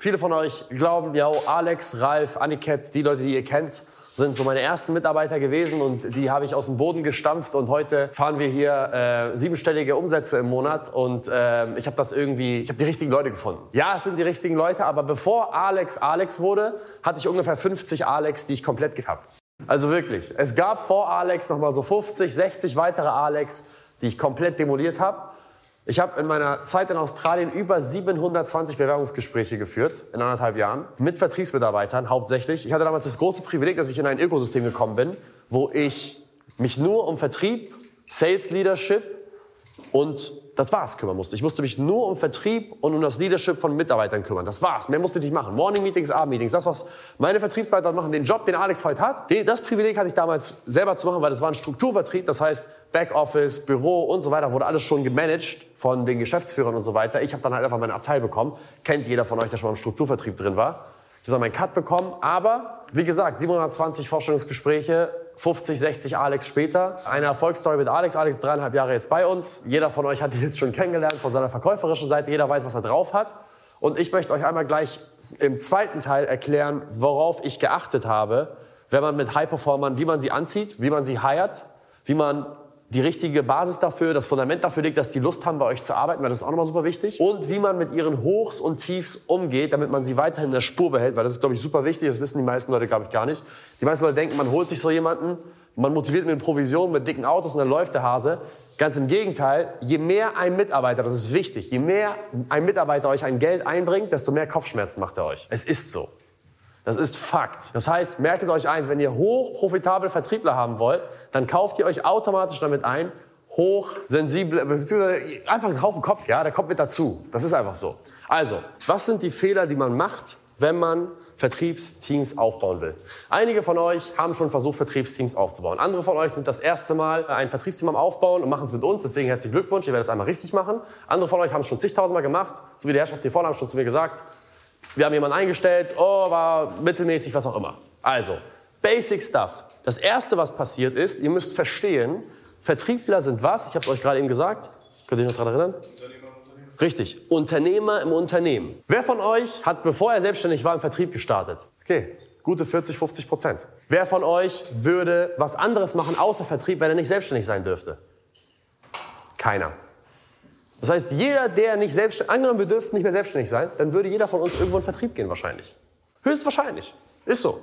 Viele von euch glauben, ja, Alex, Ralf, Aniket, die Leute, die ihr kennt, sind so meine ersten Mitarbeiter gewesen und die habe ich aus dem Boden gestampft und heute fahren wir hier äh, siebenstellige Umsätze im Monat und äh, ich habe das irgendwie, ich habe die richtigen Leute gefunden. Ja, es sind die richtigen Leute, aber bevor Alex Alex wurde, hatte ich ungefähr 50 Alex, die ich komplett gehabt. Also wirklich, es gab vor Alex noch mal so 50, 60 weitere Alex, die ich komplett demoliert habe. Ich habe in meiner Zeit in Australien über 720 Bewerbungsgespräche geführt, in anderthalb Jahren, mit Vertriebsmitarbeitern hauptsächlich. Ich hatte damals das große Privileg, dass ich in ein Ökosystem gekommen bin, wo ich mich nur um Vertrieb, Sales Leadership und das war's kümmern musste. Ich musste mich nur um Vertrieb und um das Leadership von Mitarbeitern kümmern. Das war's. Mehr musste ich nicht machen. Morning Meetings, Abend-Meetings. Das, was meine Vertriebsleiter machen, den Job, den Alex heute hat, das Privileg hatte ich damals selber zu machen, weil das war ein Strukturvertrieb. Das heißt, Backoffice, Büro und so weiter wurde alles schon gemanagt von den Geschäftsführern und so weiter. Ich habe dann halt einfach meine Abteil bekommen. Kennt jeder von euch, der schon mal im Strukturvertrieb drin war. Ich habe meinen Cut bekommen. Aber, wie gesagt, 720 Vorstellungsgespräche, 50, 60 Alex später. Eine Erfolgsstory mit Alex. Alex ist dreieinhalb Jahre jetzt bei uns. Jeder von euch hat ihn jetzt schon kennengelernt von seiner verkäuferischen Seite. Jeder weiß, was er drauf hat. Und ich möchte euch einmal gleich im zweiten Teil erklären, worauf ich geachtet habe, wenn man mit High-Performern, wie man sie anzieht, wie man sie hired, wie man die richtige Basis dafür, das Fundament dafür legt, dass die Lust haben, bei euch zu arbeiten, weil das ist auch nochmal super wichtig. Und wie man mit ihren Hochs und Tiefs umgeht, damit man sie weiterhin in der Spur behält, weil das ist, glaube ich, super wichtig. Das wissen die meisten Leute, glaube ich, gar nicht. Die meisten Leute denken, man holt sich so jemanden, man motiviert mit Provisionen, mit dicken Autos und dann läuft der Hase. Ganz im Gegenteil, je mehr ein Mitarbeiter, das ist wichtig, je mehr ein Mitarbeiter euch ein Geld einbringt, desto mehr Kopfschmerzen macht er euch. Es ist so. Das ist Fakt. Das heißt, merkt euch eins, wenn ihr hochprofitabel Vertriebler haben wollt, dann kauft ihr euch automatisch damit ein, hochsensible, beziehungsweise einfach einen Haufen Kopf, ja, der kommt mit dazu. Das ist einfach so. Also, was sind die Fehler, die man macht, wenn man Vertriebsteams aufbauen will. Einige von euch haben schon versucht, Vertriebsteams aufzubauen. Andere von euch sind das erste Mal ein Vertriebsteam am Aufbauen und machen es mit uns. Deswegen herzlichen Glückwunsch, ihr werdet es einmal richtig machen. Andere von euch haben es schon zigtausendmal gemacht. So wie der Herrschaft hier vorne haben schon zu mir gesagt, wir haben jemanden eingestellt, oh, war mittelmäßig, was auch immer. Also, Basic Stuff. Das Erste, was passiert ist, ihr müsst verstehen, Vertriebler sind was? Ich habe es euch gerade eben gesagt. Könnt ihr euch noch daran erinnern? Unternehmer im Unternehmen. Richtig, Unternehmer im Unternehmen. Wer von euch hat, bevor er selbstständig war, im Vertrieb gestartet? Okay, gute 40, 50 Prozent. Wer von euch würde was anderes machen außer Vertrieb, wenn er nicht selbstständig sein dürfte? Keiner. Das heißt, jeder, der nicht selbstständig, angenommen wir dürften nicht mehr selbstständig sein, dann würde jeder von uns irgendwo in Vertrieb gehen wahrscheinlich. Höchstwahrscheinlich. Ist so.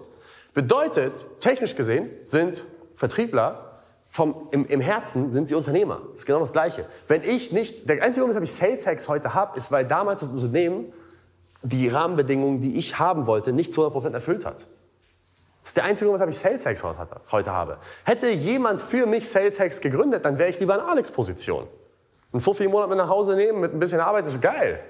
Bedeutet, technisch gesehen sind Vertriebler vom, im, im Herzen sind sie Unternehmer. Das ist genau das Gleiche. Wenn ich nicht, der einzige Grund, weshalb ich Sales Hacks heute habe, ist, weil damals das Unternehmen die Rahmenbedingungen, die ich haben wollte, nicht zu 100% erfüllt hat. Das ist der einzige Grund, weshalb ich Sales Hacks heute habe. Hätte jemand für mich Sales Hacks gegründet, dann wäre ich lieber in Alex-Position. Ein Fuffi im Monat mit nach Hause nehmen mit ein bisschen Arbeit ist geil.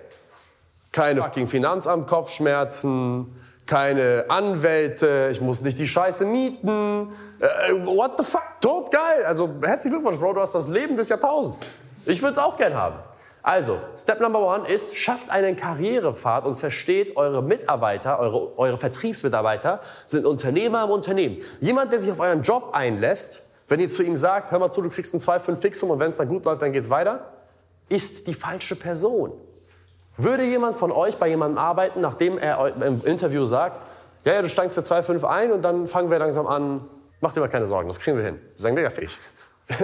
Keine fucking Finanzamt Kopfschmerzen, keine Anwälte, ich muss nicht die Scheiße mieten. Äh, what the fuck? Tot geil. Also herzlichen Glückwunsch, Bro, du hast das Leben des Jahrtausends. Ich würde es auch gern haben. Also, Step Number One ist, schafft einen Karrierepfad und versteht, eure Mitarbeiter, eure, eure Vertriebsmitarbeiter sind Unternehmer im Unternehmen. Jemand, der sich auf euren Job einlässt, wenn ihr zu ihm sagt, hör mal zu, du kriegst ein 2,5 Fixum und wenn es dann gut läuft, dann geht's weiter, ist die falsche Person. Würde jemand von euch bei jemandem arbeiten, nachdem er im Interview sagt, ja, ja, du steigst für 2,5 ein und dann fangen wir langsam an, mach dir mal keine Sorgen, das kriegen wir hin. Sagen wir ja fähig.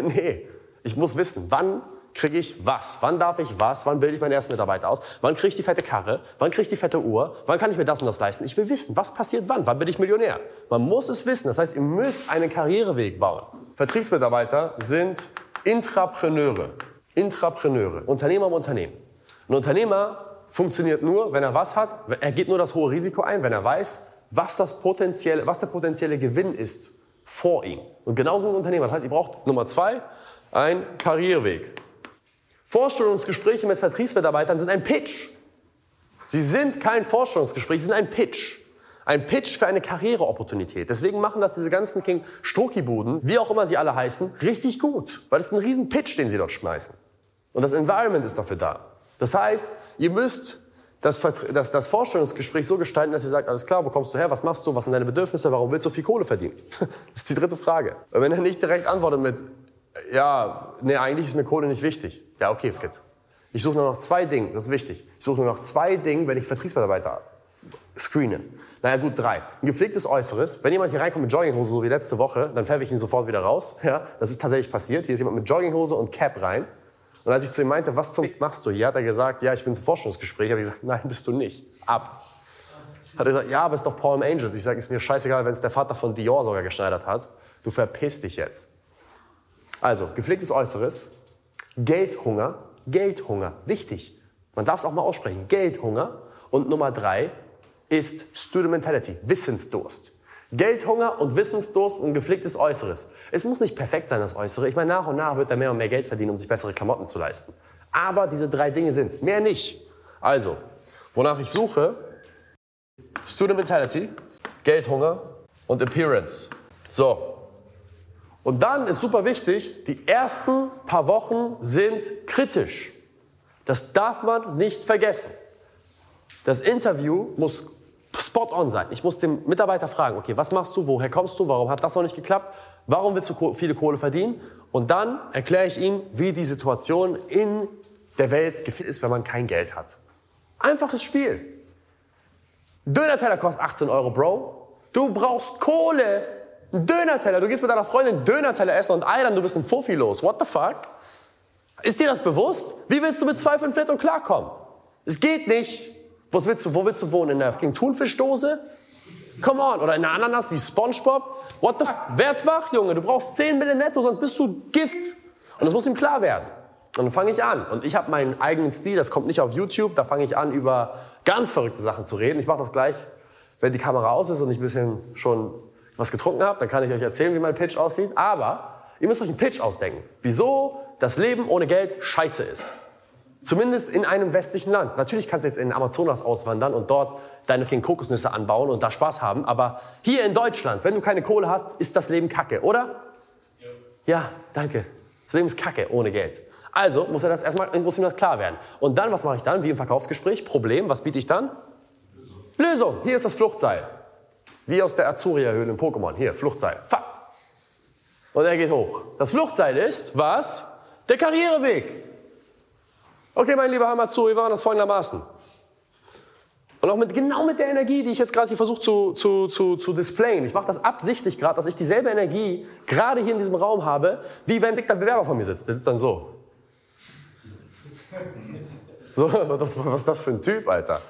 nee, ich muss wissen, wann kriege ich was? Wann darf ich was? Wann bilde ich meinen ersten Mitarbeiter aus? Wann kriege ich die fette Karre? Wann kriege ich die fette Uhr? Wann kann ich mir das und das leisten? Ich will wissen, was passiert wann? Wann bin ich Millionär? Man muss es wissen. Das heißt, ihr müsst einen Karriereweg bauen. Vertriebsmitarbeiter sind Intrapreneure. Intrapreneure. Unternehmer im Unternehmen. Ein Unternehmer funktioniert nur, wenn er was hat. Er geht nur das hohe Risiko ein, wenn er weiß, was, das potenzielle, was der potenzielle Gewinn ist vor ihm. Und genauso ein Unternehmer. Das heißt, ihr braucht Nummer zwei, ein Karriereweg. Vorstellungsgespräche mit Vertriebsmitarbeitern sind ein Pitch. Sie sind kein Vorstellungsgespräch, sie sind ein Pitch. Ein Pitch für eine Karriereopportunität. Deswegen machen das diese ganzen King Struckibuden, wie auch immer sie alle heißen, richtig gut. Weil das ist ein riesen Pitch, den sie dort schmeißen. Und das Environment ist dafür da. Das heißt, ihr müsst das, das, das Vorstellungsgespräch so gestalten, dass ihr sagt, alles klar, wo kommst du her, was machst du, was sind deine Bedürfnisse, warum willst du viel Kohle verdienen? Das ist die dritte Frage. Und wenn er nicht direkt antwortet mit, ja, nee, eigentlich ist mir Kohle nicht wichtig. Ja, okay, Frit. Ich suche nur noch zwei Dinge, das ist wichtig. Ich suche nur noch zwei Dinge, wenn ich Vertriebsmitarbeiter screenen. Naja gut, drei. Ein gepflegtes Äußeres. Wenn jemand hier reinkommt mit Jogginghose, so wie letzte Woche, dann pfeffe ich ihn sofort wieder raus. Ja, das ist tatsächlich passiert. Hier ist jemand mit Jogginghose und Cap rein. Und als ich zu ihm meinte, was zum machst du hier, hat er gesagt, ja, ich bin zum Forschungsgespräch. Habe ich gesagt, nein, bist du nicht. Ab. Hat er gesagt, ja, aber es ist doch Palm Angels. Ich sage, ist mir scheißegal, wenn es der Vater von Dior sogar geschneidert hat. Du verpiss dich jetzt. Also, gepflegtes Äußeres, Geldhunger, Geldhunger, wichtig. Man darf es auch mal aussprechen, Geldhunger. Und Nummer drei ist Student Mentality, Wissensdurst. Geldhunger und Wissensdurst und gepflegtes Äußeres. Es muss nicht perfekt sein, das Äußere. Ich meine, nach und nach wird er mehr und mehr Geld verdienen, um sich bessere Klamotten zu leisten. Aber diese drei Dinge sind es, mehr nicht. Also, wonach ich suche, Student Mentality, Geldhunger und Appearance. So. Und dann ist super wichtig, die ersten paar Wochen sind kritisch. Das darf man nicht vergessen. Das Interview muss spot on sein. Ich muss den Mitarbeiter fragen, okay, was machst du, woher kommst du, warum hat das noch nicht geklappt, warum willst du viele Kohle verdienen? Und dann erkläre ich ihm, wie die Situation in der Welt ist, wenn man kein Geld hat. Einfaches Spiel. Dönerteller kostet 18 Euro, Bro. Du brauchst Kohle. Ein Dönerteller. Du gehst mit deiner Freundin Dönerteller essen und Eiern, du bist ein Fuffi los. What the fuck? Ist dir das bewusst? Wie willst du mit 2,5 Netto klarkommen? Es geht nicht. Was willst du, wo willst du wohnen? In der fucking Thunfischdose? Come on. Oder in einer Ananas wie Spongebob? What the fuck? Werd wach, Junge. Du brauchst 10 Mille netto, sonst bist du Gift. Und das muss ihm klar werden. Und dann fange ich an. Und ich habe meinen eigenen Stil, das kommt nicht auf YouTube. Da fange ich an, über ganz verrückte Sachen zu reden. Ich mache das gleich, wenn die Kamera aus ist und ich ein bisschen schon was getrunken habe. Dann kann ich euch erzählen, wie mein Pitch aussieht. Aber ihr müsst euch einen Pitch ausdenken. Wieso das Leben ohne Geld scheiße ist. Zumindest in einem westlichen Land. Natürlich kannst du jetzt in Amazonas auswandern und dort deine vielen Kokosnüsse anbauen und da Spaß haben. Aber hier in Deutschland, wenn du keine Kohle hast, ist das Leben kacke, oder? Ja, ja danke. Das Leben ist kacke ohne Geld. Also muss er das erstmal, muss ihm das klar werden. Und dann, was mache ich dann? Wie im Verkaufsgespräch. Problem, was biete ich dann? Lösung. Lösung. Hier ist das Fluchtseil. Wie aus der Azuria-Höhle in Pokémon. Hier, Fluchtseil. Fuck. Und er geht hoch. Das Fluchtseil ist, was? Der Karriereweg. Okay, mein lieber Hamazu, wir waren das folgendermaßen. Und auch mit, genau mit der Energie, die ich jetzt gerade hier versuche zu, zu, zu, zu displayen. Ich mache das absichtlich gerade, dass ich dieselbe Energie gerade hier in diesem Raum habe, wie wenn der Bewerber vor mir sitzt. Der sitzt dann so. So, was ist das für ein Typ, Alter?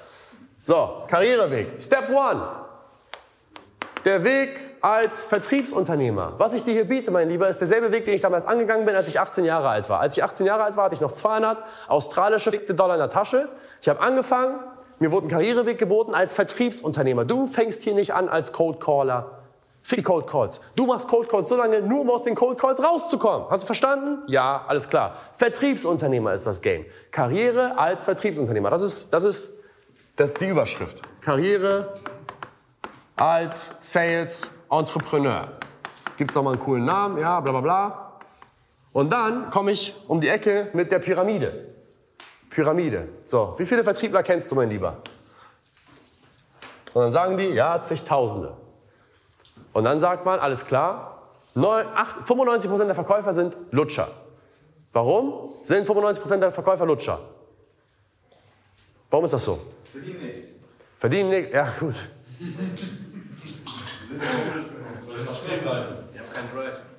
So, Karriereweg. Step one. Der Weg als Vertriebsunternehmer. Was ich dir hier biete, mein Lieber, ist derselbe Weg, den ich damals angegangen bin, als ich 18 Jahre alt war. Als ich 18 Jahre alt war, hatte ich noch 200 australische Dollar in der Tasche. Ich habe angefangen, mir wurde ein Karriereweg geboten als Vertriebsunternehmer. Du fängst hier nicht an als Cold Caller. Fick die Cold Calls. Du machst Cold Calls so lange, nur um aus den Cold Calls rauszukommen. Hast du verstanden? Ja, alles klar. Vertriebsunternehmer ist das Game. Karriere als Vertriebsunternehmer. Das ist, das ist das, die Überschrift. Karriere als Sales Entrepreneur. Gibt es noch mal einen coolen Namen? Ja, bla bla bla. Und dann komme ich um die Ecke mit der Pyramide. Pyramide. So, wie viele Vertriebler kennst du, mein Lieber? Und dann sagen die, ja, zigtausende. Und dann sagt man, alles klar, 95% der Verkäufer sind Lutscher. Warum sind 95% der Verkäufer Lutscher? Warum ist das so? Verdienen nichts. Verdienen nichts, ja gut.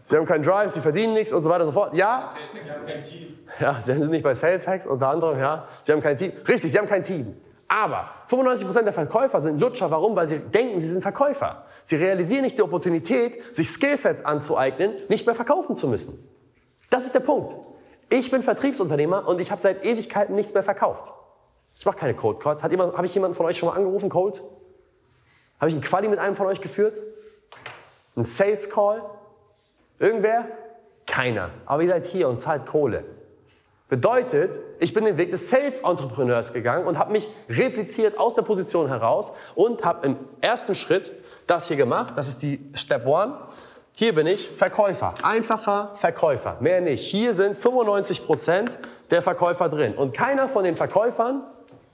Sie haben keinen Drive. Sie verdienen nichts und so weiter und so fort. Ja? Sie haben kein Team. Ja, sie sind nicht bei Sales Hacks unter anderem, ja. Sie haben kein Team. Richtig, sie haben kein Team. Aber 95% der Verkäufer sind Lutscher. Warum? Weil sie denken, sie sind Verkäufer. Sie realisieren nicht die Opportunität, sich Skillsets anzueignen, nicht mehr verkaufen zu müssen. Das ist der Punkt. Ich bin Vertriebsunternehmer und ich habe seit Ewigkeiten nichts mehr verkauft. Ich mache keine Cold Calls. Habe ich jemanden von euch schon mal angerufen, Cold? Habe ich einen Quali mit einem von euch geführt? Ein Sales Call? Irgendwer? Keiner. Aber ihr seid hier und zahlt Kohle. Bedeutet, ich bin den Weg des Sales Entrepreneurs gegangen und habe mich repliziert aus der Position heraus und habe im ersten Schritt das hier gemacht. Das ist die Step One. Hier bin ich Verkäufer. Einfacher Verkäufer. Mehr nicht. Hier sind 95 Prozent der Verkäufer drin. Und keiner von den Verkäufern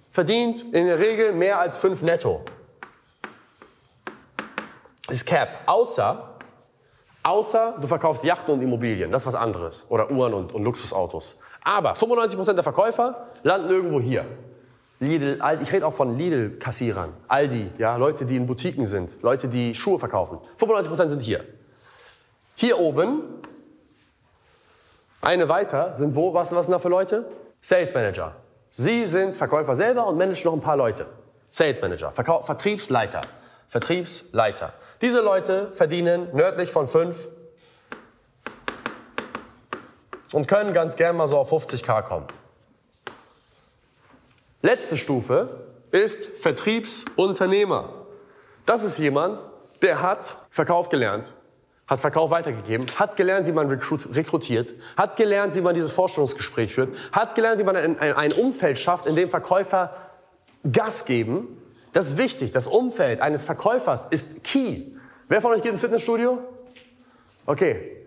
verdient in der Regel mehr als 5 netto ist Cap. Außer, außer du verkaufst Yachten und Immobilien. Das ist was anderes. Oder Uhren und, und Luxusautos. Aber 95% der Verkäufer landen irgendwo hier. Lidl, Aldi, ich rede auch von Lidl-Kassierern, Aldi, ja, Leute, die in Boutiquen sind, Leute, die Schuhe verkaufen. 95% sind hier. Hier oben, eine weiter, sind wo, was, was sind da für Leute? Sales Manager. Sie sind Verkäufer selber und managen noch ein paar Leute. Sales Manager, Verkau Vertriebsleiter. Vertriebsleiter. Diese Leute verdienen nördlich von 5 und können ganz gern mal so auf 50k kommen. Letzte Stufe ist Vertriebsunternehmer. Das ist jemand, der hat Verkauf gelernt, hat Verkauf weitergegeben, hat gelernt, wie man rekrutiert, hat gelernt, wie man dieses Vorstellungsgespräch führt, hat gelernt, wie man ein, ein Umfeld schafft, in dem Verkäufer Gas geben. Das ist wichtig. Das Umfeld eines Verkäufers ist key. Wer von euch geht ins Fitnessstudio? Okay.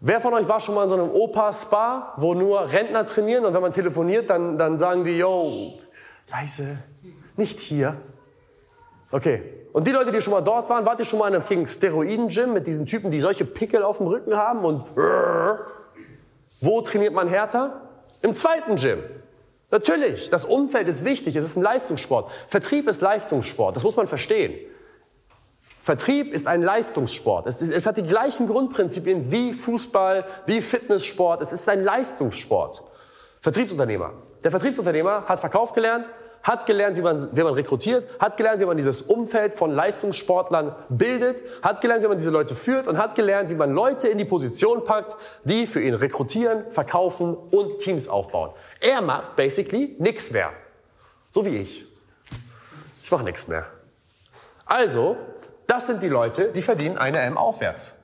Wer von euch war schon mal in so einem Opa-Spa, wo nur Rentner trainieren und wenn man telefoniert, dann, dann sagen die, yo, leise, nicht hier. Okay. Und die Leute, die schon mal dort waren, wart ihr schon mal in einem Steroiden-Gym mit diesen Typen, die solche Pickel auf dem Rücken haben und wo trainiert man härter? Im zweiten Gym. Natürlich, das Umfeld ist wichtig, es ist ein Leistungssport. Vertrieb ist Leistungssport, das muss man verstehen. Vertrieb ist ein Leistungssport. Es, es, hat die gleichen Grundprinzipien wie Fußball, wie Fitnesssport. Es ist ein Leistungssport. Vertriebsunternehmer. Der Vertriebsunternehmer hat Verkauf gelernt, hat gelernt, wie man, wie man rekrutiert, hat gelernt, wie man dieses Umfeld von Leistungssportlern bildet, hat gelernt, wie man diese Leute führt und hat gelernt, wie man Leute in die Position packt, die für ihn rekrutieren, verkaufen und Teams aufbauen. Er macht basically nichts mehr. So wie ich. Ich mache nichts mehr. Also das sind die Leute, die verdienen eine M aufwärts.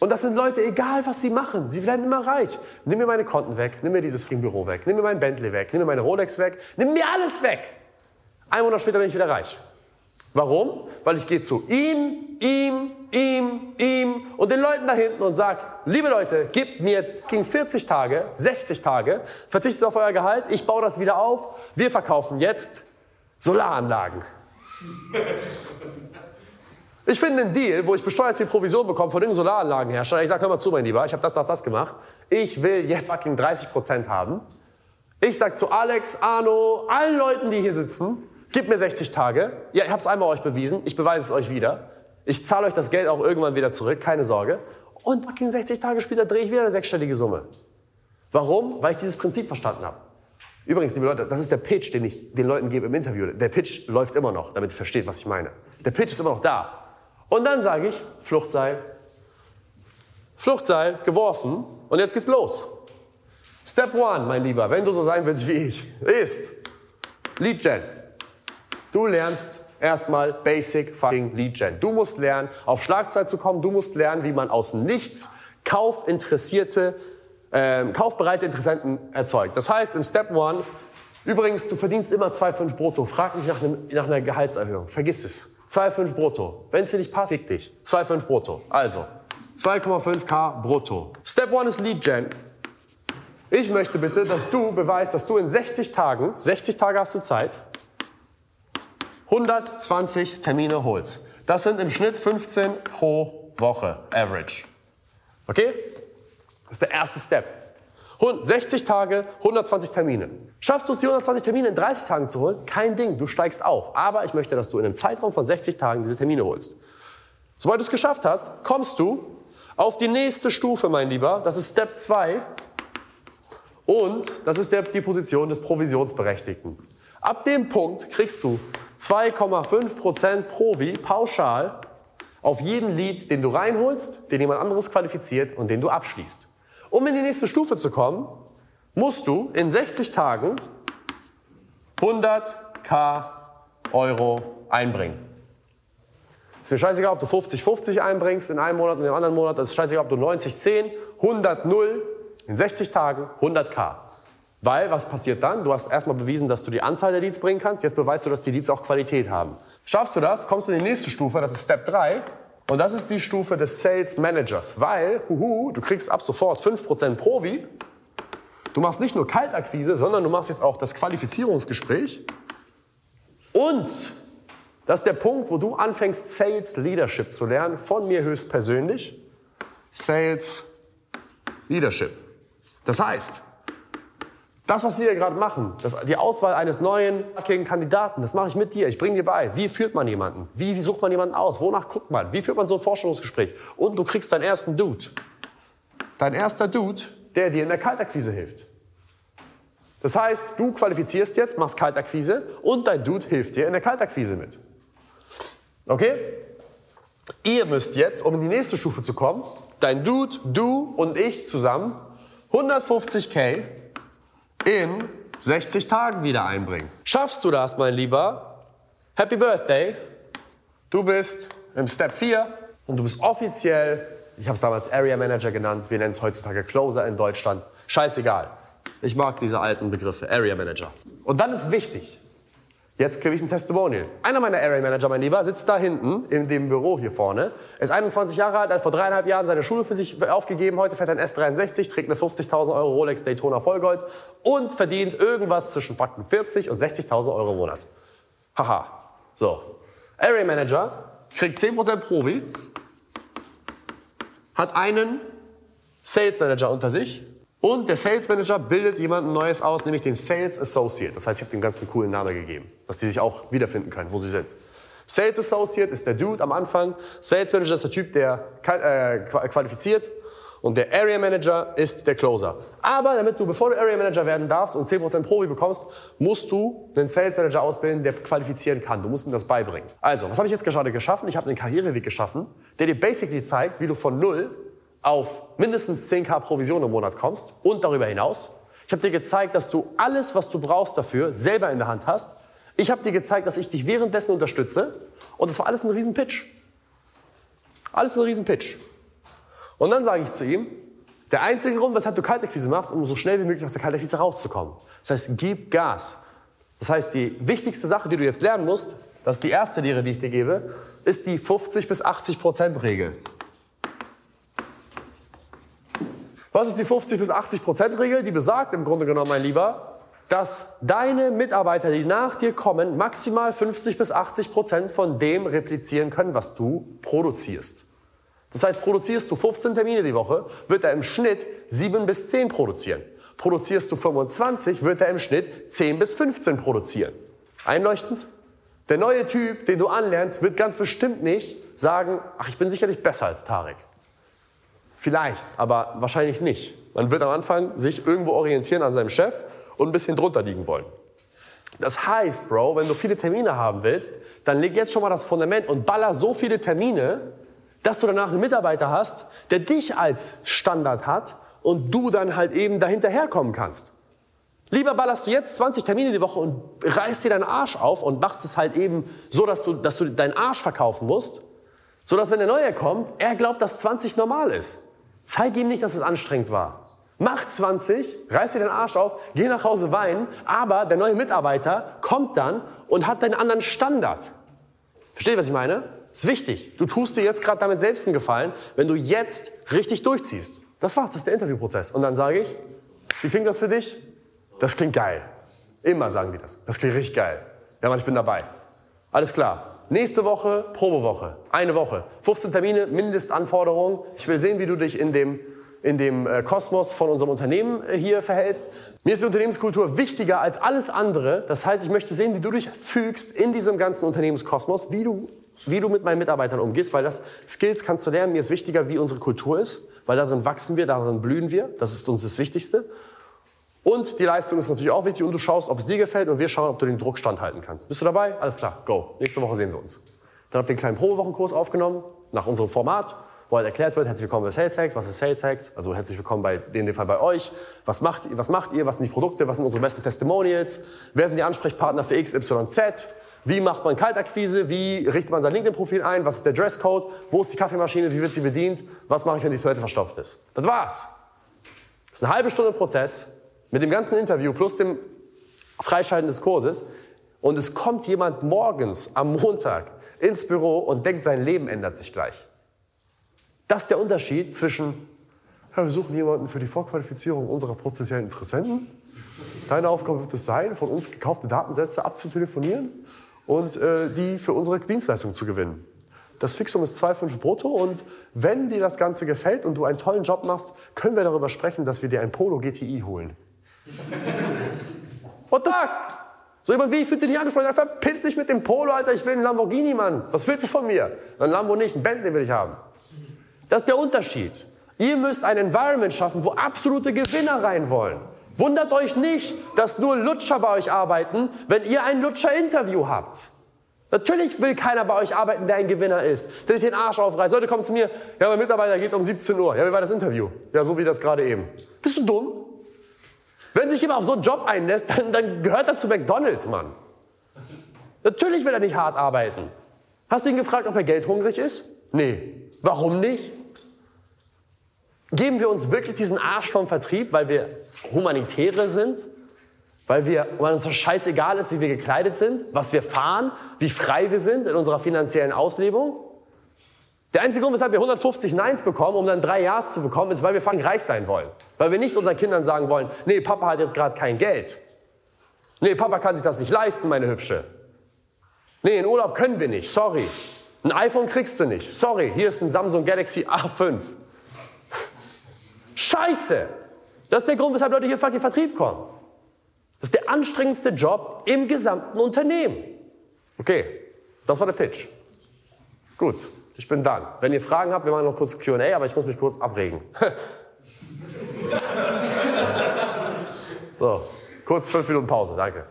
Und das sind Leute, egal was sie machen, sie werden immer reich. Nimm mir meine Konten weg, nimm mir dieses Büro weg, nimm mir mein Bentley weg, nimm mir meine Rolex weg, nimm mir alles weg. Ein Monat später bin ich wieder reich. Warum? Weil ich gehe zu ihm, ihm, ihm, ihm und den Leuten da hinten und sage, liebe Leute, gebt mir ging 40 Tage, 60 Tage, verzichtet auf euer Gehalt, ich baue das wieder auf, wir verkaufen jetzt Solaranlagen. Ich finde einen Deal, wo ich besteuert viel Provision bekomme von irgendeinem Solaranlagenhersteller. Ich sage, hör mal zu, mein Lieber, ich habe das, das, das gemacht. Ich will jetzt fucking 30% haben. Ich sage zu Alex, Arno, allen Leuten, die hier sitzen, gib mir 60 Tage. Ja, ich es einmal euch bewiesen, ich beweise es euch wieder. Ich zahle euch das Geld auch irgendwann wieder zurück, keine Sorge. Und fucking 60 Tage später drehe ich wieder eine sechsstellige Summe. Warum? Weil ich dieses Prinzip verstanden habe. Übrigens, liebe Leute, das ist der Pitch, den ich den Leuten gebe im Interview. Der Pitch läuft immer noch, damit ihr versteht, was ich meine. Der Pitch ist immer noch da. Und dann sage ich, Fluchtseil. Fluchtseil geworfen und jetzt geht's los. Step one, mein Lieber, wenn du so sein willst wie ich, ist Lead Gen. Du lernst erstmal Basic fucking Lead Gen. Du musst lernen, auf Schlagzeit zu kommen. Du musst lernen, wie man aus nichts kaufinteressierte ähm, kaufbereite Interessenten erzeugt. Das heißt, in Step One, übrigens, du verdienst immer 2,5 brutto. Frag mich nach, einem, nach einer Gehaltserhöhung. Vergiss es. 2,5 brutto. Wenn es dir nicht passt, fick dich. 2,5 brutto. Also, 2,5k brutto. Step One ist Lead Gen. Ich möchte bitte, dass du beweist, dass du in 60 Tagen, 60 Tage hast du Zeit, 120 Termine holst. Das sind im Schnitt 15 pro Woche, average. Okay? Das ist der erste Step. 60 Tage, 120 Termine. Schaffst du es, die 120 Termine in 30 Tagen zu holen? Kein Ding, du steigst auf. Aber ich möchte, dass du in einem Zeitraum von 60 Tagen diese Termine holst. Sobald du es geschafft hast, kommst du auf die nächste Stufe, mein Lieber. Das ist Step 2. Und das ist der, die Position des Provisionsberechtigten. Ab dem Punkt kriegst du 2,5% Provi pauschal auf jeden Lead, den du reinholst, den jemand anderes qualifiziert und den du abschließt. Um in die nächste Stufe zu kommen, musst du in 60 Tagen 100k Euro einbringen. Ist mir scheißegal, ob du 50-50 einbringst in einem Monat und im anderen Monat. Es ist scheißegal, ob du 90-10, 100-0, in 60 Tagen 100k. Weil, was passiert dann? Du hast erstmal bewiesen, dass du die Anzahl der Leads bringen kannst. Jetzt beweist du, dass die Leads auch Qualität haben. Schaffst du das, kommst du in die nächste Stufe, das ist Step 3. Und das ist die Stufe des Sales Managers, weil huhu, du kriegst ab sofort 5% Provi. Du machst nicht nur Kaltakquise, sondern du machst jetzt auch das Qualifizierungsgespräch. Und das ist der Punkt, wo du anfängst, Sales Leadership zu lernen, von mir höchstpersönlich. Sales Leadership. Das heißt, Das, was wir hier gerade machen, das, die Auswahl eines neuen Kandidaten, das mache ich mit dir. Ich bringe dir bei. Wie führt man jemanden? Wie, wie sucht man jemanden aus? Wonach guckt man? Wie führt man so ein Forschungsgespräch? Und du kriegst deinen ersten Dude. Dein erster Dude, der dir in der Kaltakquise hilft. Das heißt, du qualifizierst jetzt, machst Kaltakquise und dein Dude hilft dir in der Kaltakquise mit. Okay? Ihr müsst jetzt, um in die nächste Stufe zu kommen, dein Dude, du und ich zusammen 150k in 60 Tagen wieder einbringen. Schaffst du das, mein Lieber? Happy Birthday. Du bist im Step 4 und du bist offiziell, ich habe es damals Area Manager genannt, wir nennen es heutzutage Closer in Deutschland. Scheißegal. Ich mag diese alten Begriffe, Area Manager. Und dann ist wichtig, Jetzt kriege ich ein Testimonial. Einer meiner Area Manager, mein Lieber, sitzt da hinten in dem Büro hier vorne. Ist 21 Jahre alt, hat vor dreieinhalb Jahren seine Schule für sich aufgegeben. Heute fährt ein S63, trägt eine 50.000 Euro Rolex Daytona Vollgold und verdient irgendwas zwischen 40 und 60.000 Euro im Monat. Haha. So. Area Manager kriegt 10% Provi, hat einen Sales Manager unter sich und der Sales Manager bildet jemanden Neues aus, nämlich den Sales Associate. Das heißt, ich habe dem ganzen coolen Namen gegeben, dass die sich auch wiederfinden können, wo sie sind. Sales Associate ist der Dude am Anfang. Sales Manager ist der Typ, der äh, qualifiziert. Und der Area Manager ist der Closer. Aber damit du, bevor du Area Manager werden darfst und 10% Probi bekommst, musst du einen Sales Manager ausbilden, der qualifizieren kann. Du musst ihm das beibringen. Also, was habe ich jetzt gerade geschaffen? Ich habe einen Karriereweg geschaffen, der dir basically zeigt, wie du von null auf mindestens 10k Provision im Monat kommst und darüber hinaus. Ich habe dir gezeigt, dass du alles, was du brauchst dafür, selber in der Hand hast. Ich habe dir gezeigt, dass ich dich währenddessen unterstütze. Und das war alles ein Riesenpitch. Alles ein Riesenpitch. Und dann sage ich zu ihm, der einzige Grund, weshalb du Kaltakquise machst, um so schnell wie möglich aus der Kaltakquise rauszukommen. Das heißt, gib Gas. Das heißt, die wichtigste Sache, die du jetzt lernen musst, das ist die erste Lehre, die ich dir gebe, ist die 50 bis 80 Prozent Regel. Was ist die 50 bis 80 Prozent Regel? Die besagt im Grunde genommen, mein Lieber, dass deine Mitarbeiter, die nach dir kommen, maximal 50 bis 80 Prozent von dem replizieren können, was du produzierst. Das heißt, produzierst du 15 Termine die Woche, wird er im Schnitt 7 bis 10 produzieren. Produzierst du 25, wird er im Schnitt 10 bis 15 produzieren. Einleuchtend? Der neue Typ, den du anlernst, wird ganz bestimmt nicht sagen, ach, ich bin sicherlich besser als Tarek. Vielleicht, aber wahrscheinlich nicht. Man wird am Anfang sich irgendwo orientieren an seinem Chef und ein bisschen drunter liegen wollen. Das heißt, Bro, wenn du viele Termine haben willst, dann leg jetzt schon mal das Fundament und baller so viele Termine, dass du danach einen Mitarbeiter hast, der dich als Standard hat und du dann halt eben dahinterherkommen kannst. Lieber ballerst du jetzt 20 Termine die Woche und reißt dir deinen Arsch auf und machst es halt eben so, dass du, dass du deinen Arsch verkaufen musst, so dass wenn der Neue kommt, er glaubt, dass 20 normal ist. Zeig ihm nicht, dass es anstrengend war. Mach 20, reiß dir den Arsch auf, geh nach Hause weinen, aber der neue Mitarbeiter kommt dann und hat einen anderen Standard. Versteht was ich meine? Ist wichtig. Du tust dir jetzt gerade damit selbst einen Gefallen, wenn du jetzt richtig durchziehst. Das war's, das ist der Interviewprozess. Und dann sage ich, wie klingt das für dich? Das klingt geil. Immer sagen die das. Das klingt richtig geil. Ja, Mann, ich bin dabei. Alles klar. Nächste Woche Probewoche. Eine Woche. 15 Termine, Mindestanforderungen. Ich will sehen, wie du dich in dem, in dem äh, Kosmos von unserem Unternehmen äh, hier verhältst. Mir ist die Unternehmenskultur wichtiger als alles andere. Das heißt, ich möchte sehen, wie du dich fügst in diesem ganzen Unternehmenskosmos, wie du, wie du mit meinen Mitarbeitern umgehst, weil das Skills kannst du lernen. Mir ist wichtiger, wie unsere Kultur ist, weil darin wachsen wir, darin blühen wir. Das ist uns das Wichtigste. Und die Leistung ist natürlich auch wichtig und du schaust, ob es dir gefällt und wir schauen, ob du den Druck standhalten kannst. Bist du dabei? Alles klar, go. Nächste Woche sehen wir uns. Dann habt ihr einen kleinen Probewochenkurs aufgenommen, nach unserem Format, wo halt erklärt wird, herzlich willkommen bei Sales Hacks, was ist Sales Hacks? Also herzlich willkommen bei, in dem Fall bei euch. Was macht, was macht ihr? Was sind die Produkte? Was sind unsere besten Testimonials? Wer sind die Ansprechpartner für X, Y, Z? Wie macht man Kaltakquise? Wie richtet man sein LinkedIn-Profil ein? Was ist der Dresscode? Wo ist die Kaffeemaschine? Wie wird sie bedient? Was mache ich, wenn die Toilette verstopft ist? Das war's. Das ist eine halbe Stunde Prozess mit dem ganzen Interview plus dem Freischalten des Kurses. Und es kommt jemand morgens am Montag ins Büro und denkt, sein Leben ändert sich gleich. Das ist der Unterschied zwischen, ja, wir suchen jemanden für die Vorqualifizierung unserer potenziellen Interessenten. Deine Aufgabe wird es sein, von uns gekaufte Datensätze abzutelefonieren und äh, die für unsere Dienstleistung zu gewinnen. Das Fixum ist 2,5 brutto und wenn dir das Ganze gefällt und du einen tollen Job machst, können wir darüber sprechen, dass wir dir ein Polo GTI holen. What the fuck? So jemand wie ich fühlt sich nicht angesprochen. Ja, verpiss dich mit dem Polo, Alter. Ich will einen Lamborghini, Mann. Was willst du von mir? Ein Lambo nicht, ein Bentley will ich haben. Das ist der Unterschied. Ihr müsst ein Environment schaffen, wo absolute Gewinner rein wollen. Wundert euch nicht, dass nur Lutscher bei euch arbeiten, wenn ihr ein Lutscher-Interview habt. Natürlich will keiner bei euch arbeiten, der ein Gewinner ist, der sich den Arsch aufreißt. Leute kommen zu mir, ja, mein Mitarbeiter geht um 17 Uhr. Ja, wie war das Interview? Ja, so wie das gerade eben. Bist du dumm? Wenn sich jemand auf so einen Job einlässt, dann, dann gehört er zu McDonalds, Mann. Natürlich will er nicht hart arbeiten. Hast du ihn gefragt, ob er geldhungrig ist? Nee. Warum nicht? Geben wir uns wirklich diesen Arsch vom Vertrieb, weil wir Humanitäre sind? Weil, wir, weil uns das scheißegal ist, wie wir gekleidet sind, was wir fahren, wie frei wir sind in unserer finanziellen Auslebung? Der einzige Grund, weshalb wir 150 Neins bekommen, um dann drei Ja's zu bekommen, ist, weil wir fucking reich sein wollen. Weil wir nicht unseren Kindern sagen wollen, nee, Papa hat jetzt gerade kein Geld. Nee, Papa kann sich das nicht leisten, meine Hübsche. Nee, in Urlaub können wir nicht, sorry. Ein iPhone kriegst du nicht, sorry. Hier ist ein Samsung Galaxy A5. Scheiße! Das ist der Grund, weshalb Leute hier fucking Vertrieb kommen. Das ist der anstrengendste Job im gesamten Unternehmen. Okay, das war der Pitch. Gut, ich bin dann. Wenn ihr Fragen habt, wir machen noch kurz QA, aber ich muss mich kurz abregen. so, kurz fünf Minuten Pause, danke.